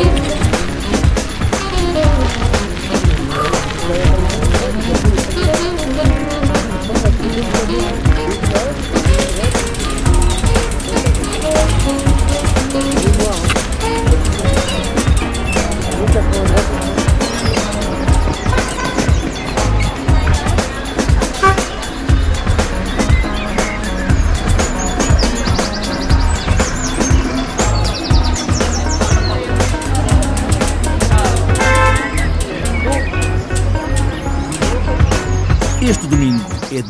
Este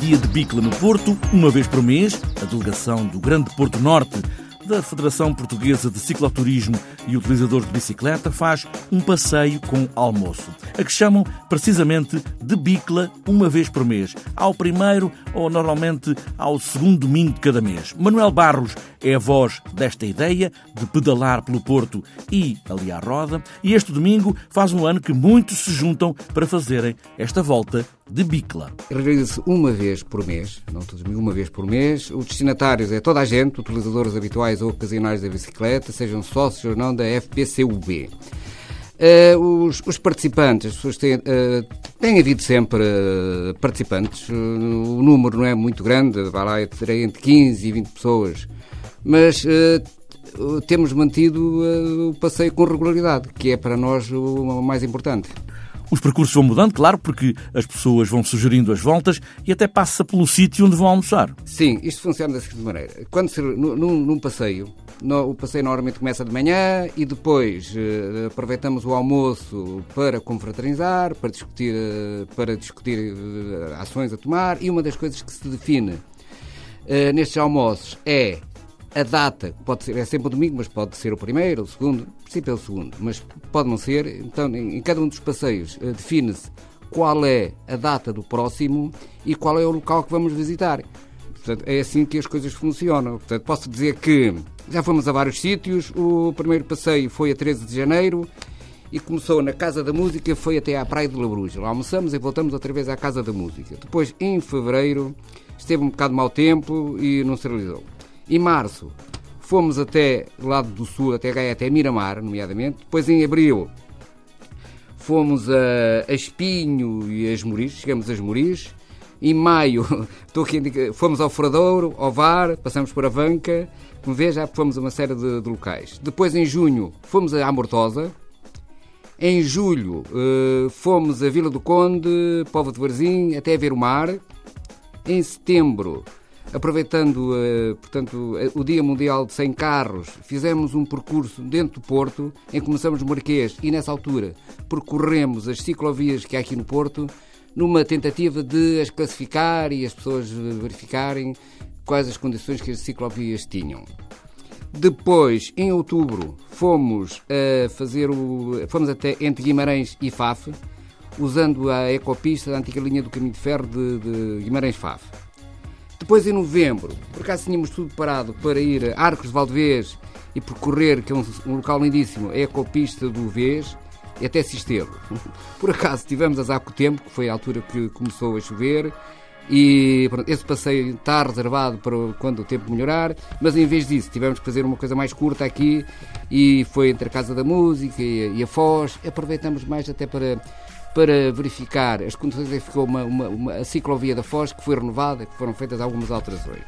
dia de bicla no Porto, uma vez por mês, a delegação do Grande Porto Norte da Federação Portuguesa de Cicloturismo e Utilizadores de Bicicleta faz um passeio com almoço, a que chamam precisamente de bicla uma vez por mês, ao primeiro ou normalmente ao segundo domingo de cada mês. Manuel Barros é a voz desta ideia de pedalar pelo Porto e ali à roda, e este domingo faz um ano que muitos se juntam para fazerem esta volta de bicla. Realiza-se uma vez por mês, não todos uma vez por mês. Os destinatários é toda a gente, utilizadores habituais ou ocasionais da bicicleta, sejam sócios ou não da FPCUB. Uh, os, os, participantes, as pessoas têm, uh, têm havido sempre uh, participantes, o número não é muito grande, vai lá entre 15 e 20 pessoas, mas temos mantido o passeio com regularidade, que é para nós o mais importante. Os percursos vão mudando, claro, porque as pessoas vão sugerindo as voltas e até passa pelo sítio onde vão almoçar. Sim, isto funciona da seguinte maneira. Quando se, num, num passeio, no, o passeio normalmente começa de manhã e depois uh, aproveitamos o almoço para confraternizar, para discutir, uh, para discutir uh, ações a tomar e uma das coisas que se define nestes almoços é a data, pode ser, é sempre o domingo, mas pode ser o primeiro, o segundo, no princípio é o segundo, mas pode não ser. Então, em, cada um dos passeios uh, define-se qual é a data do próximo e qual é o local que vamos visitar. Portanto, é assim que as coisas funcionam. Portanto, posso dizer que já fomos a vários sítios. O primeiro passeio foi a 13 de janeiro e começou na Casa da Música, foi até à Praia de Labruja. Lá almoçamos e voltamos outra vez à Casa da Música. Depois, em fevereiro, esteve um bocado de mau tempo e não se realizou. Em março fomos até lado do sul, até Gaia, até Miramar, nomeadamente. Depois em abril fomos a, a Espinho e a Esmoriz, chegamos a Esmoriz. Em maio estou aqui indica, fomos ao Furadouro, ao VAR, passamos por Avanca. Como vê, já fomos a uma série de, de locais. Depois em junho fomos a Amortosa. Em julho uh, fomos a Vila do Conde, Povo de Varzim, até ver o mar. Em setembro aproveitando uh, portanto, o Dia Mundial de 100 Carros, fizemos um percurso dentro do Porto, em que começamos Marquês e nessa altura percorremos as ciclovias que há aqui no Porto, numa tentativa de as classificar e as pessoas verificarem quais as condições que as ciclovias tinham. Depois, em outubro, fomos a fazer o. fomos até entre Guimarães e Faf, usando a ecopista da antiga linha do caminho de ferro de, de Guimarães-Faf. Depois, em novembro, por acaso tínhamos tudo parado para ir a Arcos de Valdevez e percorrer, que é um, um local lindíssimo, a ecopista do Vez e até Cisterro. Por acaso tivemos azar com o tempo, que foi a altura que começou a chover, e pronto, esse passeio está reservado para quando o tempo melhorar, mas em vez disso tivemos que fazer uma coisa mais curta aqui e foi entre a Casa da Música e a Foz. Aproveitamos mais até para para verificar as condições em que ficou uma, uma, uma, a ciclovia da Foz, que foi renovada, que foram feitas algumas alterações.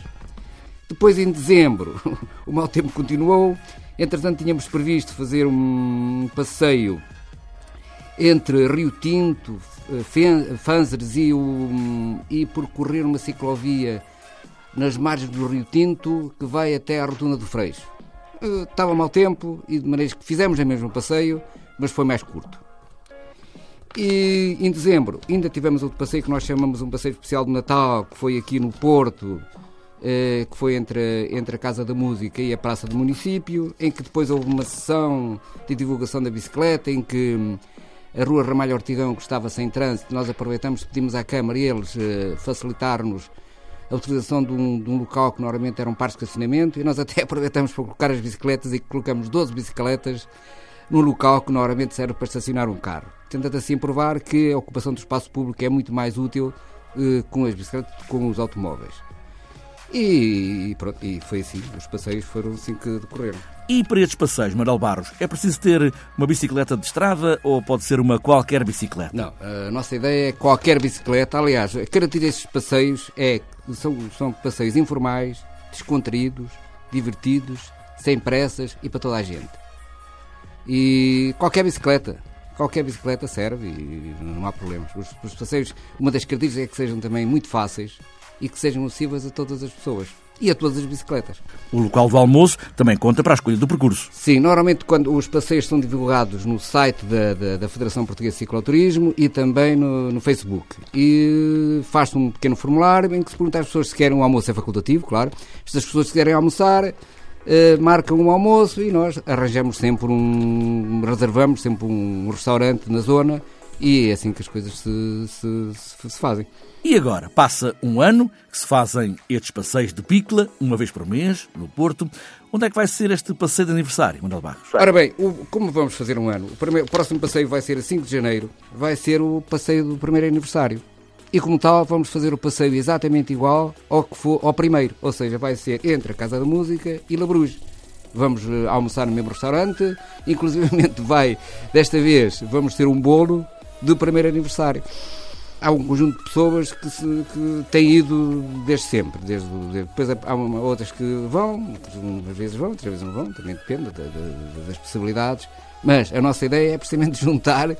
Depois, em dezembro, o mau tempo continuou. Entretanto, tínhamos previsto fazer um passeio entre Rio Tinto, eh, Fanzeres e, e percorrer uma ciclovia nas margens do Rio Tinto que vai até à Rotunda do Freixo. Eh, estava mau tempo e de maneira que fizemos o mesmo passeio, mas foi mais curto. E em dezembro ainda tivemos outro passeio que nós chamamos um passeio especial de Natal, que foi aqui no Porto, eh, que foi entre, entre a Casa da Música e a Praça do Município, em que depois houve uma sessão de divulgação da bicicleta, em que hum, a Rua Ramalho Ortigão, que estava sem trânsito, nós aproveitamos, pedimos à Câmara e eles eh, facilitar-nos a utilização de um, de um, local que normalmente era um parque de estacionamento e nós até aproveitamos para colocar as bicicletas e colocamos 12 bicicletas num local que normalmente serve para estacionar um carro, tentando assim provar que a ocupação do espaço público é muito mais útil eh, com as bicicletas do que com os automóveis. E, pronto, e foi assim, os passeios foram assim que decorreram. E para estes passeios, Manuel Barros, é preciso ter uma bicicleta de estrada ou pode ser uma qualquer bicicleta? Não, a nossa ideia é qualquer bicicleta. Aliás, a característica destes passeios é são, são passeios informais, descontraídos, divertidos, sem pressas e para toda a gente. E qualquer bicicleta, qualquer bicicleta serve e não há problemas. Os, os passeios, uma das características é que sejam também muito fáceis e que sejam acessíveis a todas as pessoas e a todas as bicicletas. O local do almoço também conta para a escolha do percurso. Sim, normalmente quando os passeios são divulgados no site da, da, da Federação Portuguesa de Cicloturismo e também no, no Facebook. E faz-se um pequeno formulário em que se pergunta às pessoas se querem um almoço, é facultativo, claro. Se as pessoas querem almoçar, Uh, marcam um almoço e nós arranjamos sempre um. reservamos sempre um restaurante na zona e é assim que as coisas se, se, se, se fazem. E agora, passa um ano que se fazem estes passeios de Picla, uma vez por mês, no Porto. Onde é que vai ser este passeio de aniversário, Manuel Barros? Ora bem, o, como vamos fazer um ano? O, primeiro, o próximo passeio vai ser a 5 de janeiro, vai ser o passeio do primeiro aniversário. E como tal, vamos fazer o passeio exatamente igual ao que for ao primeiro, ou seja, vai ser entre a Casa da Música e La Bruges. Vamos uh, almoçar no mesmo restaurante, inclusive vai, desta vez, vamos ter um bolo do primeiro aniversário. Há um conjunto de pessoas que, se, que têm ido desde sempre. Desde, depois há uma, outras que vão, às vezes vão, outras vezes não vão, também depende das possibilidades. Mas a nossa ideia é precisamente juntar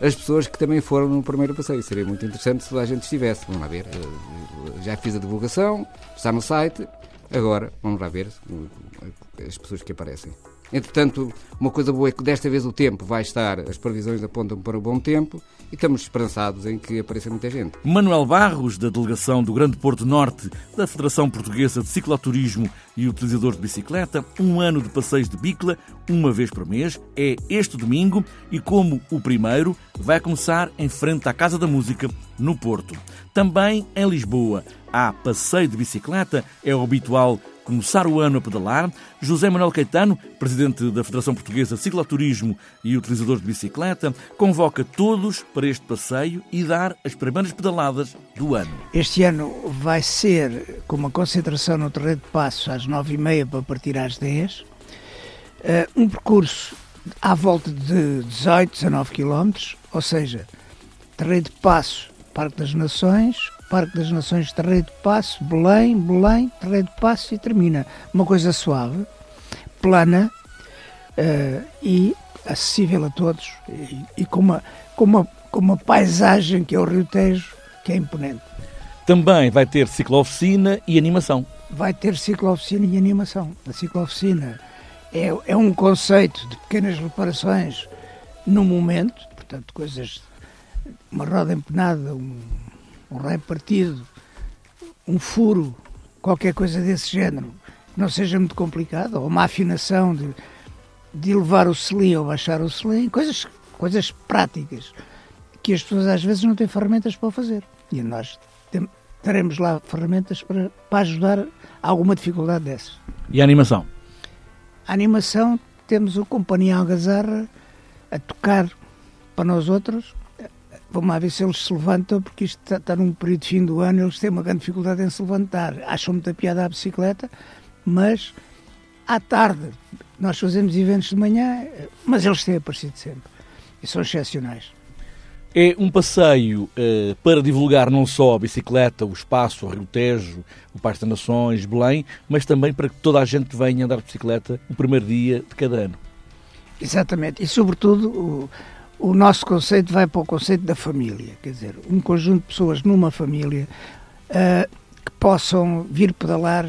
as pessoas que também foram no primeiro passeio. Seria muito interessante se a gente estivesse. Vamos lá ver. Eh, já fiz a divulgação, está no site. Agora, vamos lá ver as pessoas que aparecem. Entretanto, uma coisa boa é que desta vez o tempo vai estar, as previsões apontam para o bom tempo e estamos esperançados em que apareça muita gente. Manuel Barros, da delegação do Grande Porto Norte, da Federação Portuguesa de Cicloturismo e utilizador de bicicleta, um ano de passeios de bicla, uma vez por mês, é este domingo e, como o primeiro, vai começar em frente à Casa da Música, no Porto. Também em Lisboa, há passeio de bicicleta, é o habitual começar o ano a pedalar. José Manuel Caetano, presidente da Federação Portuguesa de Cicloturismo e utilizador de bicicleta, convoca todos para este passeio e dar as primeiras pedaladas do ano. Este ano vai ser com uma concentração no terreno de passo às nove e meia para partir às dez. Uh, um percurso à volta de 18, 19 quilómetros, ou seja, terreno de passo, Parque das Nações, Parque das Nações, Terreiro de Passo, Belém, Belém, Terreiro de Passo e termina. Uma coisa suave, plana uh, e acessível a todos e, e, com, uma, com, uma, com uma paisagem que é o Rio Tejo, que é imponente. Também vai ter ciclo-oficina e animação. Vai ter ciclo-oficina e animação. A ciclo-oficina é, é um conceito de pequenas reparações no momento, portanto, coisas, uma roda empenada, um, um raio partido, um furo, qualquer coisa desse género, que não seja muito complicado, ou uma afinação de, de elevar o selim ou baixar o selim, coisas, coisas práticas que as pessoas às vezes não têm ferramentas para fazer. E nós tem, teremos lá ferramentas para, para ajudar a alguma dificuldade dessas. E a animação? A animação, temos o Companhia Algazarra a tocar para nós outros Vamos lá ver se eles se levantam, porque isto está, está num período de fim do ano, eles têm uma grande dificuldade em se levantar. Acham muita piada a bicicleta, mas à tarde nós fazemos eventos de manhã, mas eles têm aparecido sempre e são excepcionais. É um passeio uh, para divulgar não só a bicicleta, o espaço, o Rio Tejo, o Parque das Nações, Belém, mas também para que toda a gente venha andar de bicicleta no primeiro dia de cada ano. Exatamente, e sobretudo o, o nosso conceito vai para o conceito da família, quer dizer, um conjunto de pessoas numa família uh, que possam vir pedalar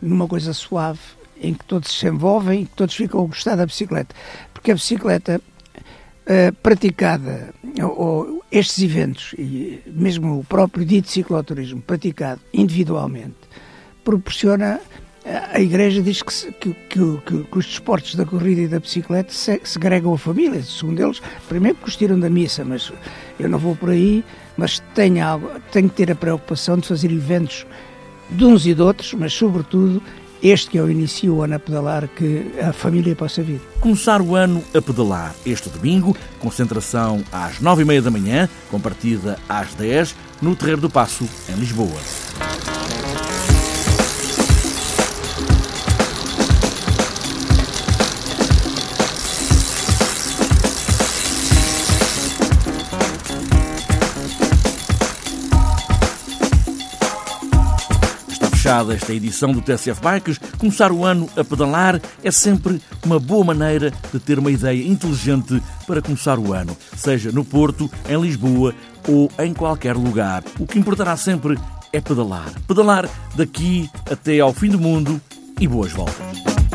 numa coisa suave, em que todos se envolvem e que todos ficam a gostar da bicicleta. Porque a bicicleta uh, praticada, ou, ou, estes eventos, e mesmo o próprio dito cicloturismo praticado individualmente, proporciona a Igreja diz que, que, que, que, os desportos da corrida e da bicicleta se, segregam a família. Segundo eles, primeiro porque os tiram da missa, mas eu não vou por aí, mas tenho, algo, tenho que ter a preocupação de fazer eventos de uns e de outros, mas sobretudo este que é o início do ano a pedalar, que a família possa vir. Começar o ano a pedalar este domingo, concentração às nove e meia da manhã, com partida às dez, no Terreiro do Passo, em Lisboa. Fechada esta edição do TSF Bikes, começar o ano a pedalar é sempre uma boa maneira de ter uma ideia inteligente para começar o ano, seja no Porto, em Lisboa ou em qualquer lugar. O que importará sempre é pedalar. Pedalar daqui até ao fim do mundo e boas voltas.